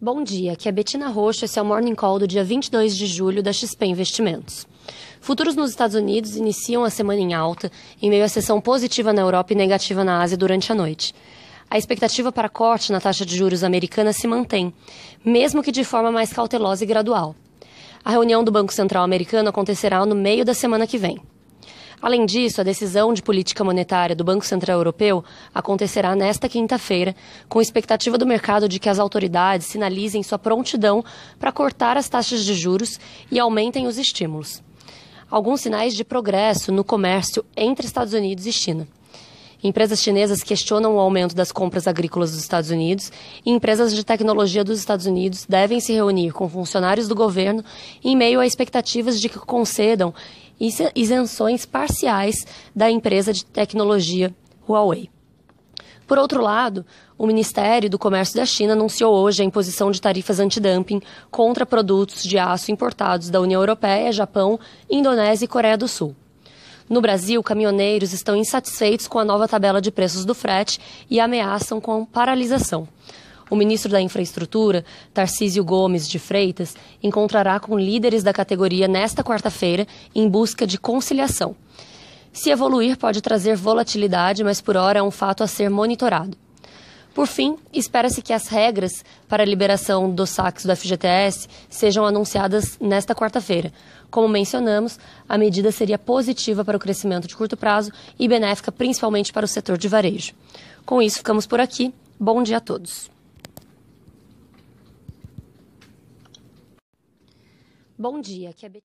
Bom dia, aqui é Betina Roxo, esse é o Morning Call do dia 22 de julho da XP Investimentos. Futuros nos Estados Unidos iniciam a semana em alta, em meio à sessão positiva na Europa e negativa na Ásia durante a noite. A expectativa para corte na taxa de juros americana se mantém, mesmo que de forma mais cautelosa e gradual. A reunião do Banco Central americano acontecerá no meio da semana que vem. Além disso, a decisão de política monetária do Banco Central Europeu acontecerá nesta quinta-feira, com expectativa do mercado de que as autoridades sinalizem sua prontidão para cortar as taxas de juros e aumentem os estímulos. Alguns sinais de progresso no comércio entre Estados Unidos e China. Empresas chinesas questionam o aumento das compras agrícolas dos Estados Unidos e empresas de tecnologia dos Estados Unidos devem se reunir com funcionários do governo em meio a expectativas de que concedam isenções parciais da empresa de tecnologia Huawei. Por outro lado, o Ministério do Comércio da China anunciou hoje a imposição de tarifas antidumping contra produtos de aço importados da União Europeia, Japão, Indonésia e Coreia do Sul. No Brasil, caminhoneiros estão insatisfeitos com a nova tabela de preços do frete e ameaçam com paralisação. O ministro da Infraestrutura, Tarcísio Gomes de Freitas, encontrará com líderes da categoria nesta quarta-feira em busca de conciliação. Se evoluir, pode trazer volatilidade, mas por hora é um fato a ser monitorado. Por fim, espera-se que as regras para a liberação dos saques do FGTS sejam anunciadas nesta quarta-feira. Como mencionamos, a medida seria positiva para o crescimento de curto prazo e benéfica principalmente para o setor de varejo. Com isso, ficamos por aqui. Bom dia a todos. Bom dia, aqui é